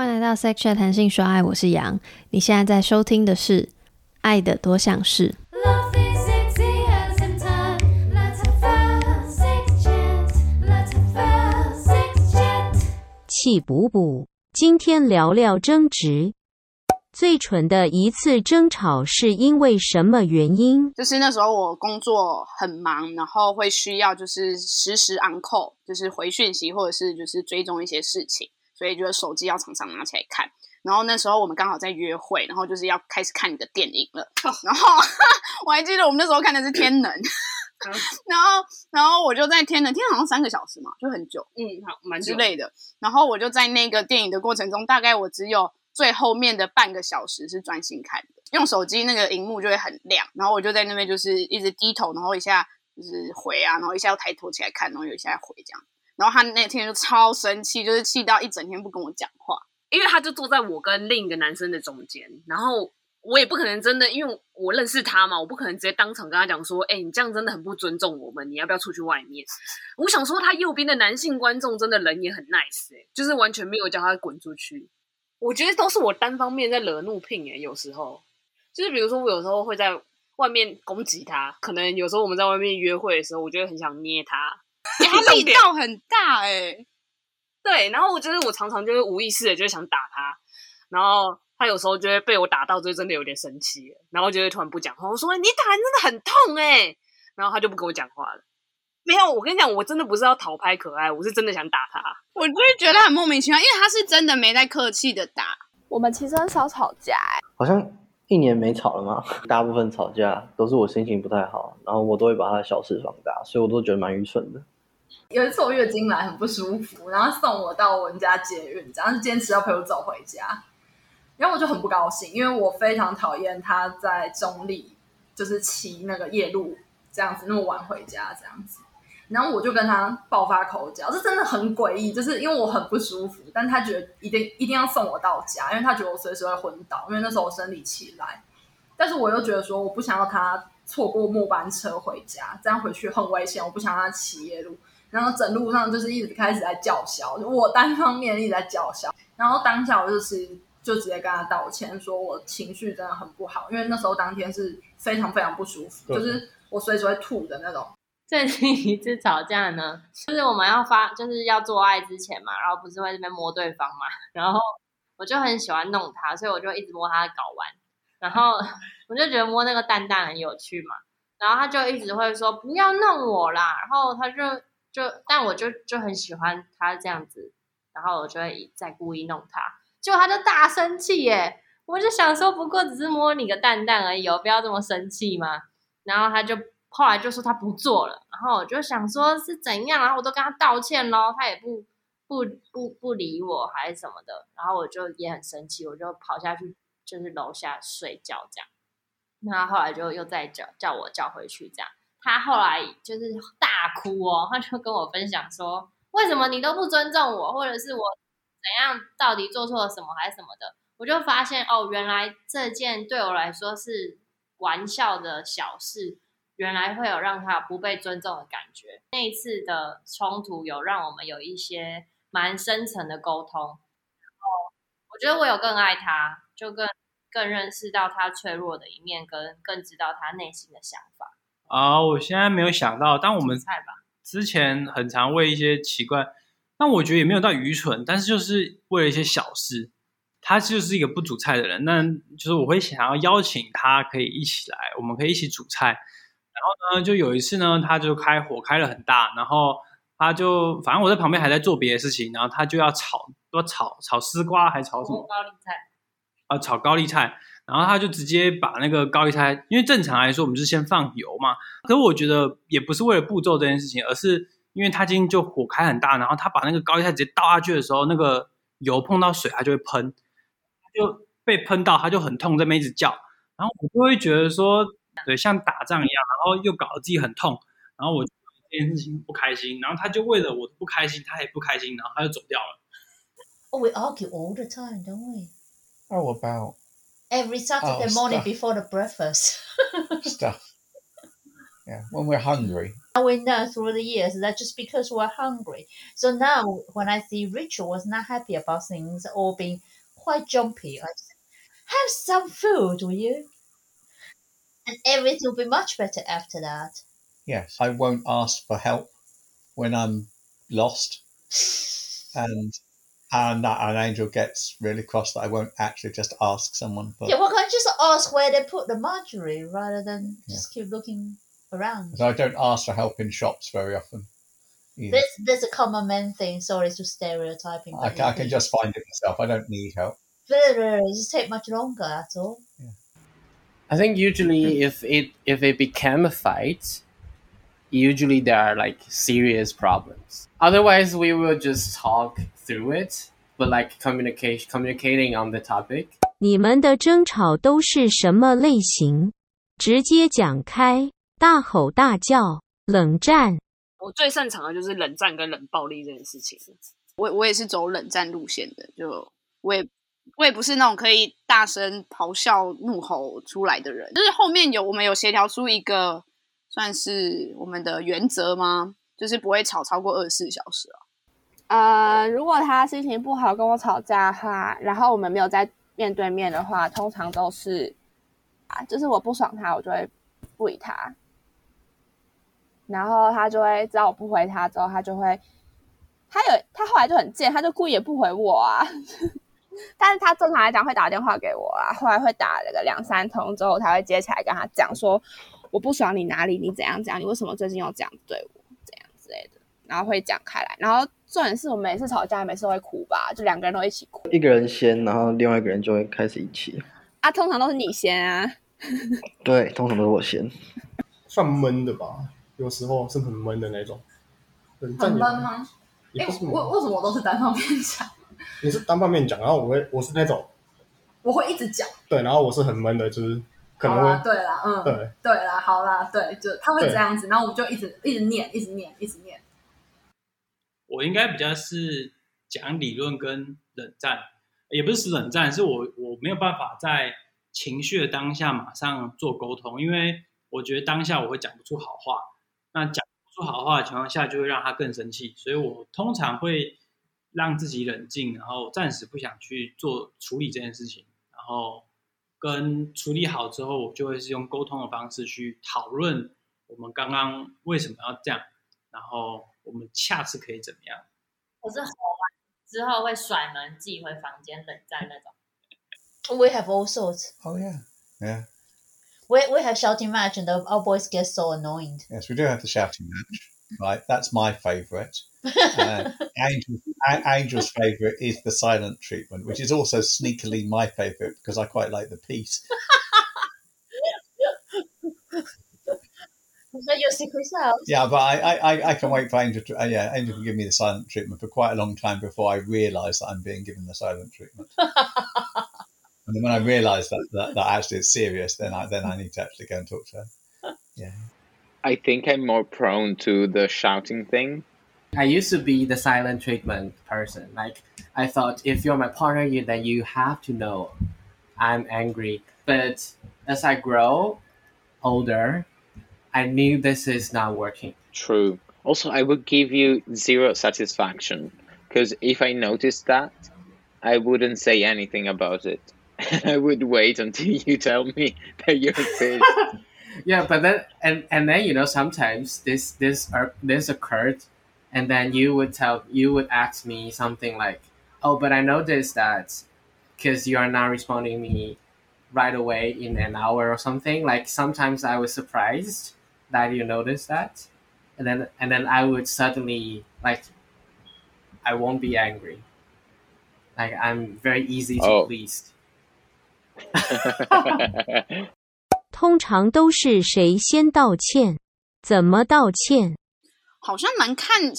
欢迎来到 Sex Chat 谈性说爱，我是杨。你现在在收听的是《爱的多项式》。气补补，今天聊聊争执。最蠢的一次争吵是因为什么原因？就是那时候我工作很忙，然后会需要就是实时 on call，就是回讯息或者是就是追踪一些事情，所以就是手机要常常拿起来看。然后那时候我们刚好在约会，然后就是要开始看你的电影了。然后 我还记得我们那时候看的是《天能》，然后然后我就在《天能》，天能好像三个小时嘛，就很久。嗯，好，蛮之类的。然后我就在那个电影的过程中，大概我只有最后面的半个小时是专心看的，用手机那个荧幕就会很亮，然后我就在那边就是一直低头，然后一下就是回啊，然后一下又抬头起来看，然后有一下回这样。然后他那天就超生气，就是气到一整天不跟我讲话。因为他就坐在我跟另一个男生的中间，然后我也不可能真的，因为我认识他嘛，我不可能直接当场跟他讲说，哎、你这样真的很不尊重我们，你要不要出去外面？我想说，他右边的男性观众真的人也很 nice 哎、就是完全没有叫他滚出去。我觉得都是我单方面在惹怒聘哎、有时候就是比如说我有时候会在外面攻击他，可能有时候我们在外面约会的时候，我就会很想捏他，欸、他力道很大哎、对，然后我就是我常常就是无意识的就会想打他，然后他有时候就会被我打到，就真的有点生气，然后就会突然不讲话。我说你打人真的很痛哎、然后他就不跟我讲话了。没有，我跟你讲，我真的不是要讨拍可爱，我是真的想打他。我就是觉得很莫名其妙，因为他是真的没在客气的打。我们其实很少吵架、欸，好像一年没吵了嘛，大部分吵架都是我心情不太好，然后我都会把他的小事放大，所以我都觉得蛮愚蠢的。有一次我月经来很不舒服，然后送我到我们家捷运，然后是坚持要陪我走回家，然后我就很不高兴，因为我非常讨厌他在中立就是骑那个夜路这样子那么晚回家这样子，然后我就跟他爆发口角，这真的很诡异，就是因为我很不舒服，但他觉得一定一定要送我到家，因为他觉得我随时会昏倒，因为那时候我生理期来，但是我又觉得说我不想要他错过末班车回家，这样回去很危险，我不想让他骑夜路。然后整路上就是一直开始在叫嚣，我单方面一直在叫嚣。然后当下我就是就直接跟他道歉，说我情绪真的很不好，因为那时候当天是非常非常不舒服，就是我随时会吐的那种。最近一次吵架呢，就是我们要发，就是要做爱之前嘛，然后不是会这边摸对方嘛，然后我就很喜欢弄他，所以我就一直摸他的睾丸，然后 我就觉得摸那个蛋蛋很有趣嘛，然后他就一直会说不要弄我啦，然后他就就，但我就就很喜欢他这样子，然后我就会再故意弄他，结果他就大生气耶，我就想说不过只是摸你个蛋蛋而已哦，不要这么生气嘛，然后他就。后来就说他不做了，然后我就想说是怎样，然后我都跟他道歉咯，他也不不不不理我还是什么的，然后我就也很生气，我就跑下去就是楼下睡觉这样，那后来就又再叫叫我叫回去这样，他后来就是大哭哦，他就跟我分享说为什么你都不尊重我，或者是我怎样到底做错了什么还是什么的，我就发现哦，原来这件对我来说是玩笑的小事。原来会有让他不被尊重的感觉。那一次的冲突有让我们有一些蛮深层的沟通，然后我觉得我有更爱他，就更更认识到他脆弱的一面，跟更知道他内心的想法。啊、我现在没有想到，但我们菜吧，之前很常为一些奇怪，但我觉得也没有到愚蠢，但是就是为了一些小事，他就是一个不煮菜的人，那就是我会想要邀请他可以一起来，我们可以一起煮菜。然后呢，就有一次呢，他就开火开了很大，然后他就反正我在旁边还在做别的事情，然后他就要炒，要炒炒丝瓜还炒什么？高丽菜，啊，炒高丽菜，然后他就直接把那个高丽菜，因为正常来说我们是先放油嘛，可是我觉得也不是为了步骤这件事情，而是因为他今天就火开很大，然后他把那个高丽菜直接倒下去的时候，那个油碰到水，它就会喷，就被喷到，他就很痛，在那边一直叫，然后我就会觉得说，对，像打仗一样，然后又搞得自己很痛，然后我这件事情不开心，然后他就为了我的不开心，他也不开心，然后他就走掉了。Oh, we argue all the time, don't we? How about Every Saturday Oh, morning stuff. before the breakfast. stuff? Yeah, when we're hungry. we know through the years that just because we're hungry. So now when I see Rachel was not happy about things or being quite jumpy, I just have some food, will you? And everything will be much better after that. Yes, I won't ask for help when I'm lost, and and that an angel gets really cross that I won't actually just ask someone for. Yeah, well, can't you just ask where they put the margarine rather than just keep looking around? So I don't ask for help in shops very often. Either. There's, there's a common man thing. Sorry to stereotyping. I, but ca- I can just find it myself. I don't need help. It just take much longer. That's all. I think usually if it if it became a fight, usually there are like serious problems. Otherwise, we will just talk through it. But like communication, communicating on the topic, 你们的争吵都是什么类型？直接讲开，大吼大叫，冷战。我最擅长的就是冷战跟冷暴力这件事情。我我也是走冷战路线的，就我也我也不是那种可以大声咆哮怒吼出来的人。就是后面有我们有协调出一个算是我们的原则吗？就是不会吵超过二十四小时啊。呃，如果他心情不好跟我吵架的话，然后我们没有在面对面的话，通常都是啊，就是我不爽他，我就会不理他，然后他就会知道我不回他之后，他就会，他有他后来就很贱，他就故意也不回我啊，但是他正常来讲会打电话给我啊，后来会打了个两三通之后，才会接起来跟他讲说我不爽你哪里，你怎样怎样，你为什么最近又这样对我，这样之类的，然后会讲开来，然后重点是我们每次吵架，每次都会哭吧，就两个人都一起哭一个人先，然后另外一个人就会开始一起。啊，通常都是你先啊，对，通常都是我先。算闷的吧，有时候是很闷的那种。很也闷吗？哎、也不是为为什么我都是单方面讲？你是单方面讲，然后我会我是那种我会一直讲。对，然后我是很闷的，就是可能好啦，会对啦，嗯，对对啦，好啦，对，就他会对这样子，然后我们就一直一直念，一直念，一直念。我应该比较是讲理论跟冷战，也不是死冷战，是我我没有办法在情绪的当下马上做沟通，因为我觉得当下我会讲不出好话，那讲不出好话的情况下，就会让他更生气，所以我通常会让自己冷静，然后暂时不想去做处理这件事情，然后跟处理好之后，我就会是用沟通的方式去讨论我们刚刚为什么要这样，然后我们下次可以怎么样。我是吼完之后会甩门自己回房间冷战那种。We have all sorts. Oh yeah, yeah. We we have shouting match, and the, our boys get so annoyed. Yes, we do have the shouting match. Right, that's my favourite. Uh, Angel's, Angel's favourite is the silent treatment, which is also sneakily my favourite because I quite like the that your secret self? Yeah, but I, I, I- can wait for Angel to. Uh, yeah, Angel can give me the silent treatment for quite a long time before I realise that I'm being given the silent treatment. and then when I realise that, that that actually is serious, then I then I need to actually go and talk to her. Yeah. I think I'm more prone to the shouting thing. I used to be the silent treatment person. Like I thought, if you're my partner, you then you have to know I'm angry. But as I grow older, I knew this is not working. True. Also, I would give you zero satisfaction because if I noticed that, I wouldn't say anything about it. I would wait until you tell me that you're pissed. yeah, but then and and then you know sometimes this this uh, this occurred, and then you would tell you would ask me something like, "Oh, but I noticed that because you are not responding me right away in an hour or something." Like sometimes I was surprised that you noticed that, and then and then I would suddenly like I won't be angry. Like I'm very easy to Oh. please. 通常都是谁先道歉？怎么道歉？好像蛮看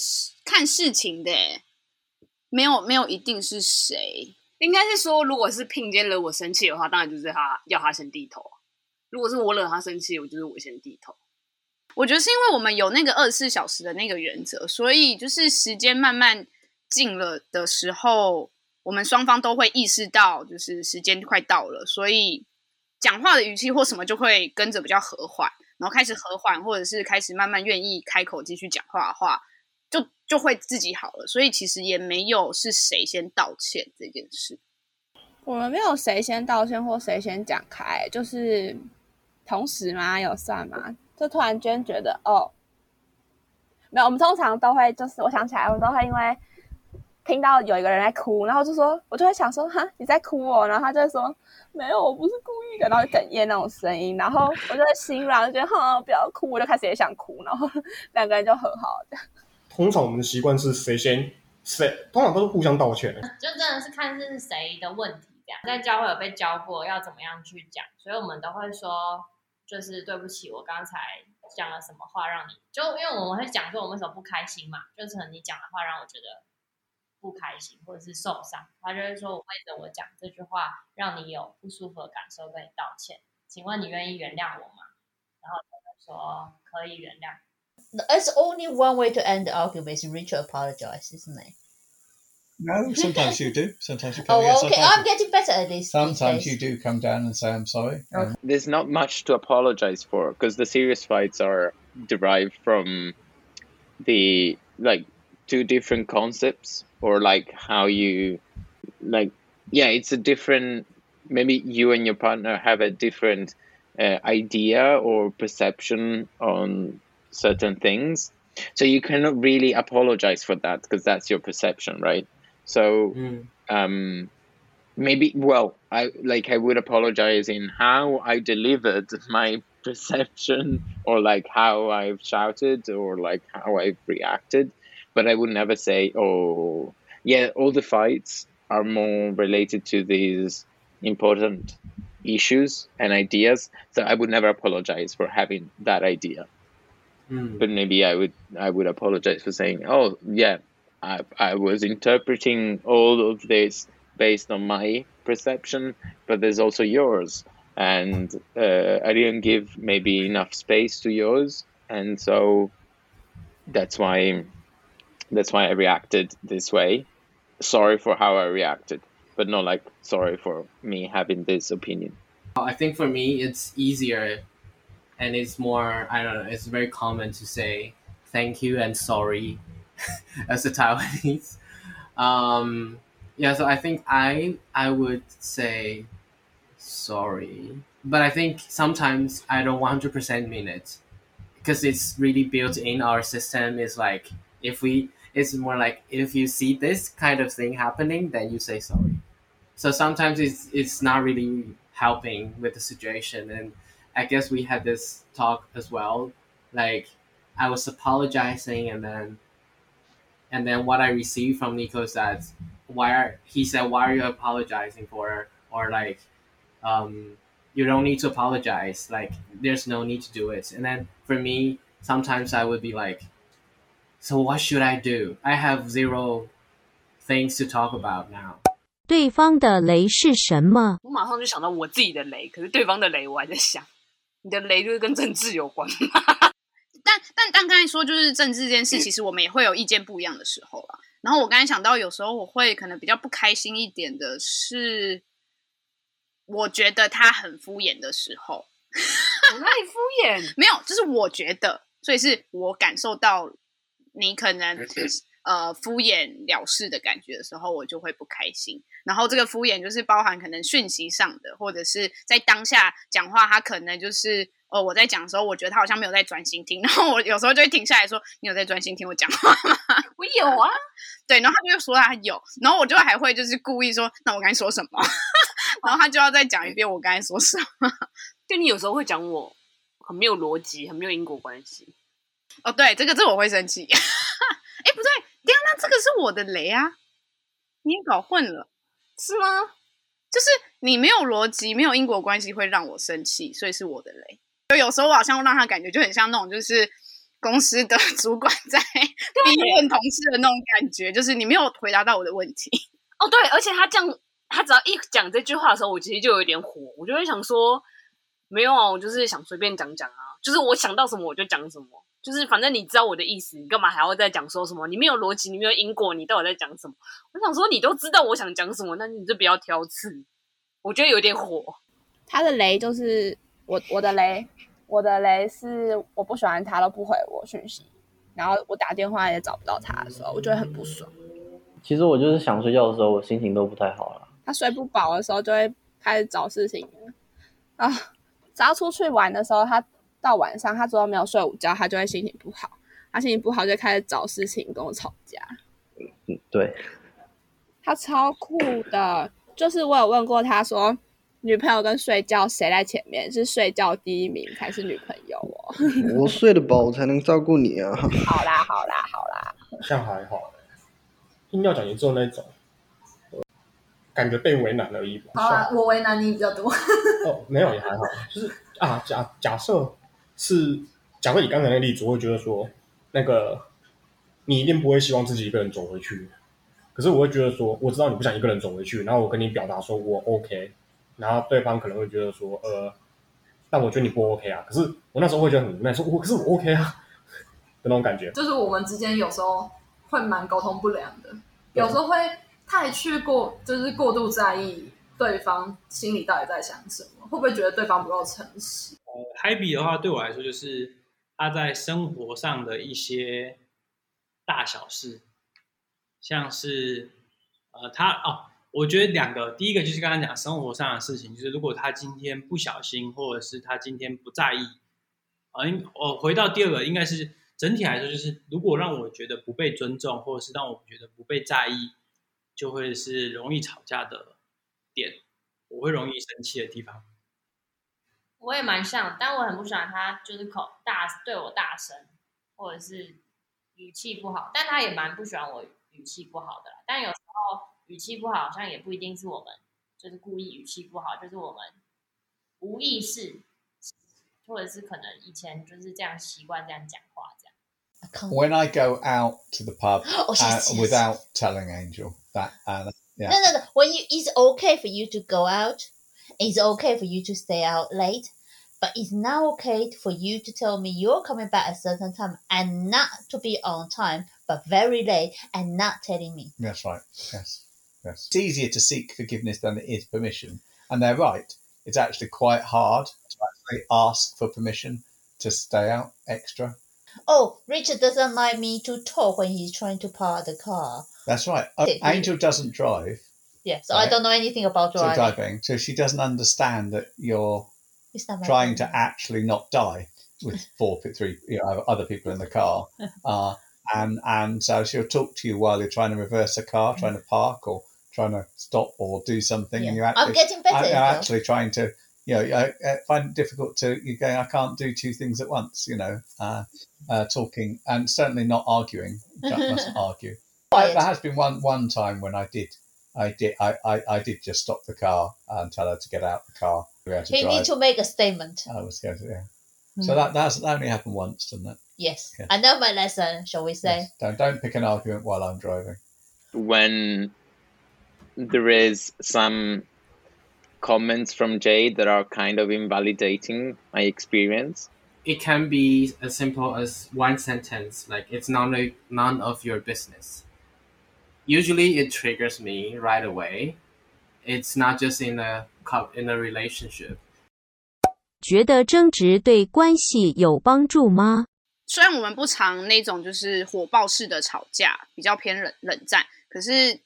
看事情的耶，没有没有一定是谁。应该是说，如果是聘今天惹我生气的话，当然就是他要他先低头啊。如果是我惹他生气，我就是我先低头。我觉得是因为我们有那个二十四小时的那个原则，所以就是时间慢慢近了的时候，我们双方都会意识到，就是时间快到了，所以讲话的语气或什么就会跟着比较和缓。然后开始和缓，或者是开始慢慢愿意开口继续讲话的话，就就会自己好了。所以其实也没有是谁先道歉这件事。我们没有谁先道歉或谁先讲开，就是同时吗？有算吗？就突然间觉得哦，没有，我们通常都会就是我想起来，我们都会因为听到有一个人在哭，然后就说，我就会想说，哈，你在哭哦，然后他就会说，没有，我不是故意的，然后哽咽那种声音，然后我就会心软，就觉得哈，不要哭，我就开始也想哭，然后 两个人就和好这样。通常我们的习惯是谁先谁，通常都是互相道歉。就真的是看是谁的问题，这样在教会有被教过要怎么样去讲，所以我们都会说，就是对不起，我刚才讲了什么话让你就因为我们会讲说我们为什么不开心嘛，就是你讲的话让我觉得不开心或者是受伤，他就会说我为着我讲这句话让你有不舒服的感受，跟你道歉，请问你愿意原谅我吗？然后他就说可以原谅。 It's only one way to end the argument is Richard apologize, isn't it? No, sometimes you do. Sometimes you come. Oh, yes, okay. sometimes I'm getting better at this. these Sometimes days. you do come down and say I'm sorry. Um, There's not much to apologize for because the serious fights are derived from the like two different concepts or like how you like yeah it's a different maybe you and your partner have a different uh, idea or perception on certain things. So you cannot really apologize for that because that's your perception right? So um maybe well i like i would apologize in how i delivered my perception or like how i've shouted or like how i've reacted but i would never say oh yeah all the fights are more related to these important issues and ideas so i would never apologize for having that idea. But maybe i would i would apologize for saying oh yeah i i was interpreting all of this based on my perception but there's also yours. And uh, i didn't give maybe enough space to yours and so that's why that's why i reacted this way sorry for how i reacted but not like sorry for me having this opinion I think for me, it's easier and it's more, I don't know, it's very common to say thank you and sorry as a Taiwanese. Um, yeah, so I think I I would say sorry, but I think sometimes I don't 100% mean it because it's really built in our system. Is like if we, it's more like if you see this kind of thing happening, then you say sorry. So sometimes it's it's not really helping with the situation, and I guess we had this talk as well. Like I was apologizing, and then and then what I received from Nico is that why are he said why are you apologizing for or like um you don't need to apologize like there's no need to do it and then for me sometimes I would be like so what should I do I have zero things to talk about now 对方的雷是什么？我马上就想到我自己的雷，可是对方的雷我还在想，你的雷就是跟政治有关吗？但但但刚才说就是政治这件事，其实我们也会有意见不一样的时候啦。然后我刚才想到，有时候我会可能比较不开心一点的是，我觉得他很敷衍的时候。我哪里敷衍？没有，就是我觉得，所以是我感受到你可能呃敷衍了事的感觉的时候，我就会不开心。然后这个敷衍就是包含可能讯息上的，或者是在当下讲话，他可能就是呃我在讲的时候，我觉得他好像没有在专心听，然后我有时候就会停下来说：“你有在专心听我讲话吗？” 我有啊，对，然后他就说他有，然后我就还会就是故意说：“那我刚才说什么？” 然后他就要再讲一遍我刚才说什么。就你有时候会讲我很没有逻辑，很没有因果关系。哦，对，这个这个我会生气。哎，不对，对啊，那这个是我的雷啊，你也搞混了，是吗？就是你没有逻辑，没有因果关系，会让我生气，所以是我的雷。就有时候我好像让他感觉就很像那种就是公司的 主管在逼问同事的那种感觉，就是你没有回答到我的问题。哦，对，而且他这样，他只要一讲这句话的时候，我其实就有点火，我就会想说，没有啊，我就是想随便讲讲啊，就是我想到什么我就讲什么，就是反正你知道我的意思，你干嘛还要再讲说什么？你没有逻辑，你没有因果，你到底在讲什么？我想说，你都知道我想讲什么，那你就不要挑刺。我觉得有点火。他的雷就是我我的雷，我的雷是我不喜欢他都不回我讯息，然后我打电话也找不到他的时候，我就会很不爽。其实我就是想睡觉的时候，我心情都不太好了。他睡不饱的时候，就会开始找事情啊。只要出去玩的时候，他到晚上他昨天没有睡午觉，他就会心情不好。他心情不好就开始找事情跟我吵架。嗯，对，他超酷的，就是我有问过他说，女朋友跟睡觉谁在前面？是睡觉第一名还是女朋友哦？我睡得饱，我才能照顾你啊。好啦，好啦，好啦。像还好欸，硬要讲你做那种，感觉被为难而已吧。好啊，我为难你比较多。哦，没有也还好，就是啊，假假设是假设你刚才那个例子，我会觉得说，那个你一定不会希望自己一个人走回去，可是我会觉得说，我知道你不想一个人走回去，然后我跟你表达说我 OK，然后对方可能会觉得说，呃，但我觉得你不 OK 啊，可是我那时候会觉得很无奈，说我可是我 OK 啊的那种感觉。就是我们之间有时候会蛮沟通不良的，有时候会太去过，就是过度在意对方心里到底在想什么，会不会觉得对方不够诚实？呃，嗨比的话，对我来说就是他在生活上的一些大小事，像是呃，他哦，我觉得两个，第一个就是刚刚讲生活上的事情，就是如果他今天不小心，或者是他今天不在意，啊、应我回到第二个，应该是整体来说，就是如果让我觉得不被尊重，或者是让我觉得不被在意，就会是容易吵架的点，我会容易生气的地方。我也蛮像，但我很不喜欢他就是口大对我大声，或者是语气不好，但他也蛮不喜欢我语气不好的啦。但有时候语气不好，好像也不一定是我们就是故意语气不好，就是我们无意识，或者是可能以前就是这样习惯这样讲话这样。When I go out to the pub Oh, yes, uh, without telling Angel that, uh, yeah, No, no, no. When you, it's okay for you to go out. It's okay for you to stay out late. But it's not okay for you to tell me you're coming back at a certain time and not to be on time, but very late and not telling me. that's right. Yes, yes. It's easier to seek forgiveness than it is permission, and they're right. It's actually quite hard to actually ask for permission to stay out extra. Oh, Richard doesn't like me to talk when he's trying to park the car. That's right. Did you- Angel doesn't drive. Yeah, so I don't know anything about So driving. driving, so she doesn't understand that you're trying to actually not die with four, three, you know, other people in the car. Uh, and and so she'll talk to you while you're trying to reverse a car, trying to park or trying to stop or do something, and you're I'm actually getting better, you're actually trying to. You know, I, I find it difficult to you're going. I can't do two things at once. You know, uh, uh, talking and certainly not arguing. You mustn't argue. There has been one one time when I did, I did, I, I, I did just stop the car and tell her to get out the car. We had to He drive. needs to make a statement. I was going to, yeah. So Hmm. that that's, that only happened once, didn't it? Yes. Yeah. I know my lesson, shall we say? Don't don't pick an argument while I'm driving. when there is some comments from Jade that are kind of invalidating my experience. It can be as simple as one sentence, like it's none of, none of your business. Usually, it triggers me right away. It's not just in a cou- in a relationship. 觉得争执对关系有帮助吗？虽然我们不常那种就是火爆式的吵架，比较偏冷冷战，可是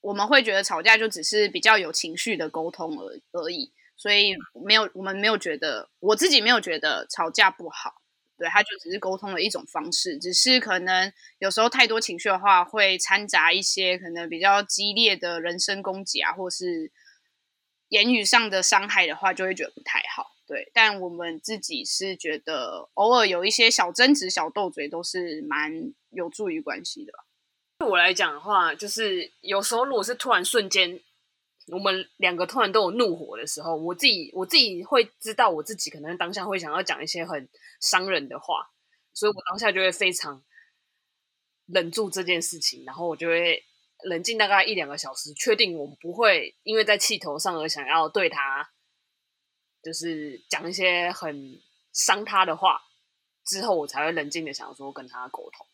我们会觉得吵架就只是比较有情绪的沟通而而已，所以没有我们没有觉得我自己没有觉得吵架不好，对，它就只是沟通的一种方式，只是可能有时候太多情绪的话，会掺杂一些可能比较激烈的人身攻击啊，或是言语上的伤害的话，就会觉得不太好。对，但我们自己是觉得偶尔有一些小争执、小斗嘴，都是蛮有助于关系的吧。对我来讲的话，就是有时候如果是突然瞬间，我们两个突然都有怒火的时候，我自己我自己会知道我自己可能当下会想要讲一些很伤人的话，所以我当下就会非常忍住这件事情，然后我就会冷静大概一两个小时，确定我们不会因为在气头上而想要对他就是讲一些很伤他的话，之后我才会冷静的想说跟他沟通。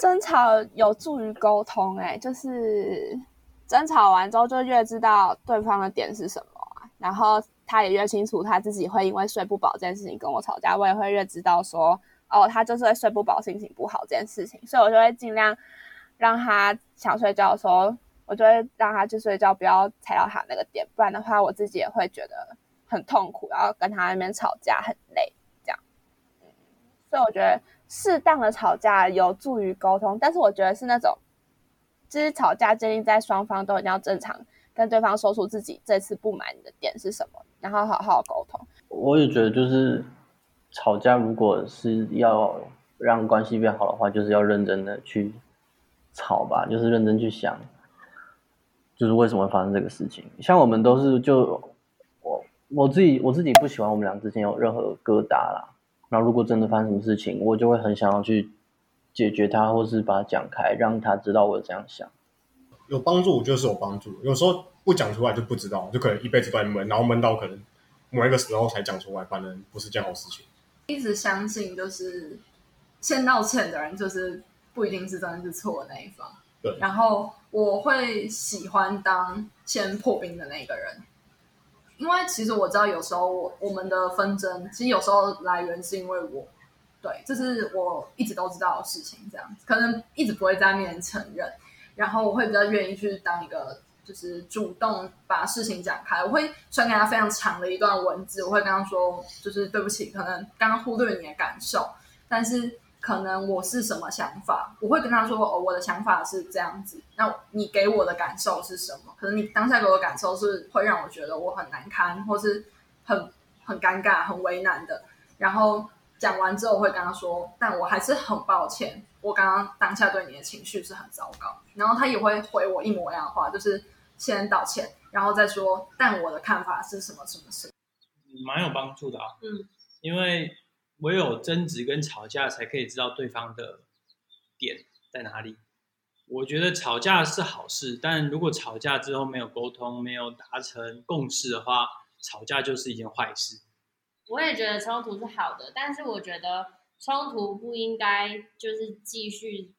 争吵有助于沟通、欸，就是争吵完之后就越知道对方的点是什么，然后他也越清楚他自己会因为睡不饱这件事情跟我吵架，我也会越知道说，哦，他就是会睡不饱，心情不好这件事情，所以我就会尽量让他想睡觉的时候，我就会让他去睡觉，不要踩到他那个点，不然的话，我自己也会觉得很痛苦，然后跟他那边吵架很累，这样。嗯，所以我觉得适当的吵架有助于沟通，但是我觉得是那种，就是吵架建立在双方都一定要正常跟对方说出自己这次不满的点是什么，然后好好沟通。我也觉得就是吵架，如果是要让关系变好的话，就是要认真的去吵吧，就是认真去想，就是为什么会发生这个事情。像我们都是就我我自己我自己不喜欢我们俩之间有任何疙瘩啦。然后如果真的发生什么事情，我就会很想要去解决他，或是把它讲开，让他知道我这样想。有帮助就是有帮助，有时候不讲出来就不知道，就可能一辈子都在闷，然后闷到可能某一个时候才讲出来，反正不是件好事情。一直相信就是先道歉的人，就是不一定是真的是错的那一方。对，然后我会喜欢当先破冰的那个人，因为其实我知道有时候我我们的纷争，其实有时候来源是因为我，对，这是我一直都知道的事情，这样子可能一直不会在面前承认，然后我会比较愿意去当一个就是主动把事情讲开，我会传给他非常长的一段文字，我会跟他说，就是对不起，可能刚刚忽略你的感受，但是可能我是什么想法，我会跟他说，哦，我的想法是这样子，那你给我的感受是什么？可能你当下给我的感受是会让我觉得我很难堪，或是很很尴尬、很为难的。然后讲完之后，我会跟他说，但我还是很抱歉，我刚刚当下对你的情绪是很糟糕。然后他也会回我一模一样的话，就是先道歉，然后再说，但我的看法是什么什么什么。蛮有帮助的啊。嗯，因为唯有争执跟吵架，才可以知道对方的点在哪里。我觉得吵架是好事，但如果吵架之后没有沟通、没有达成共识的话，吵架就是一件坏事。我也觉得冲突是好的，但是我觉得冲突不应该就是继续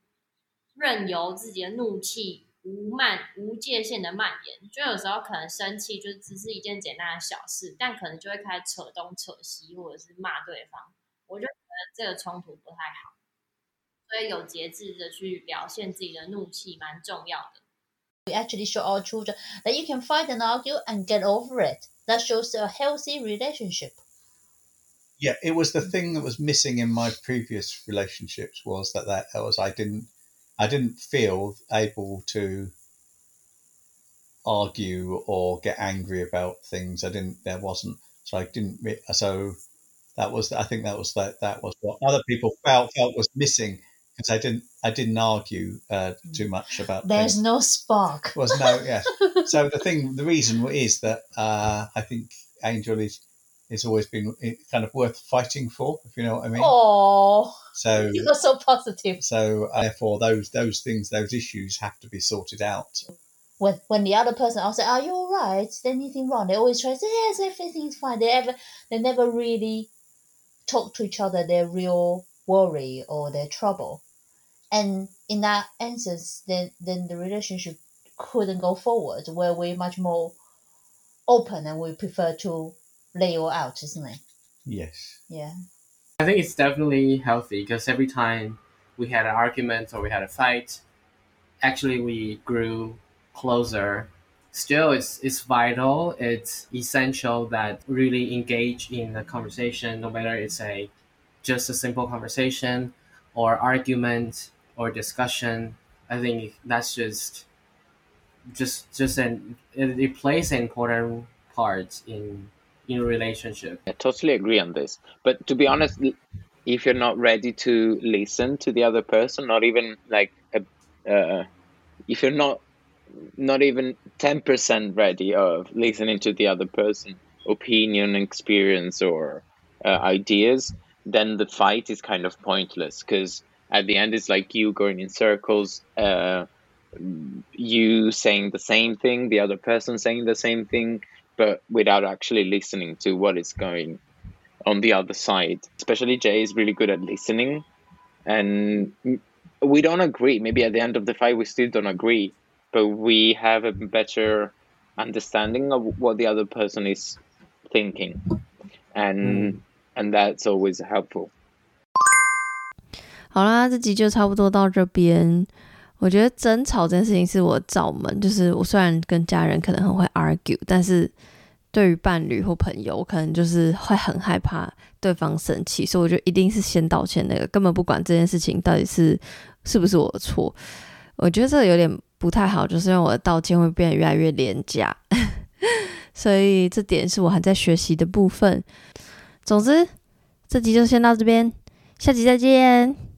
任由自己的怒气无漫无界限的蔓延。就有时候可能生气就只是一件简单的小事，但可能就会开始扯东扯西，或者是骂对方。我就觉得这个冲突不太好，所以有节制的去表现自己的怒气蛮重要的。We actually show our children that you can fight and argue and get over it. That shows a healthy relationship. Yeah it was the thing that was missing in my previous relationships was that that was i didn't i didn't feel able to argue or get angry about things i didn't there wasn't so i didn't so that was i think that was that that was what other people felt felt was missing because i didn't i didn't argue uh, too much about There's things. no spark. was no yes so the thing the reason is that uh, i think angel is has always been kind of worth fighting for if you know what i mean Oh, so you're so positive. so uh, therefore those those things those issues have to be sorted out When when the other person asks, "Are you all right? Is there anything wrong?" They always try to say, "Yes, everything's fine." They ever they never really talk to each other their real worry or their trouble, and in that instance, then then the relationship couldn't go forward. Where we're much more open and we prefer to lay all out, isn't it? yes Yeah. I think it's definitely healthy because every time we had an argument or we had a fight, actually we grew closer. Still, it's it's vital. It's essential that really engage in a conversation, no matter it's a just a simple conversation or argument or discussion. I think that's just just just an it, it plays an important part in in a relationship. I totally agree on this. But to be honest, if you're not ready to listen to the other person, not even like a, uh, if you're not not even ten percent ready of listening to the other person opinion, experience, or uh, ideas, then the fight is kind of pointless because at the end it's like you going in circles. Uh, you saying the same thing, the other person saying the same thing, but without actually listening to what is going on the other side. Especially Jay is really good at listening, and m- we don't agree. Maybe at the end of the fight, we still don't agree, but we have a better understanding of what the other person is thinking, and and that's always helpful. 好啦，这集就差不多到这边。 我觉得争吵这件事情是我罩门，就是我虽然跟家人可能很会 argue，但是对于伴侣或朋友，我可能就是会很害怕对方生气，所以我就一定是先道歉那个，根本不管这件事情到底是是不是我的错。我觉得这个有点不太好，就是让我的道歉会变得越来越廉价，所以这点是我还在学习的部分。总之，这集就先到这边，下集再见。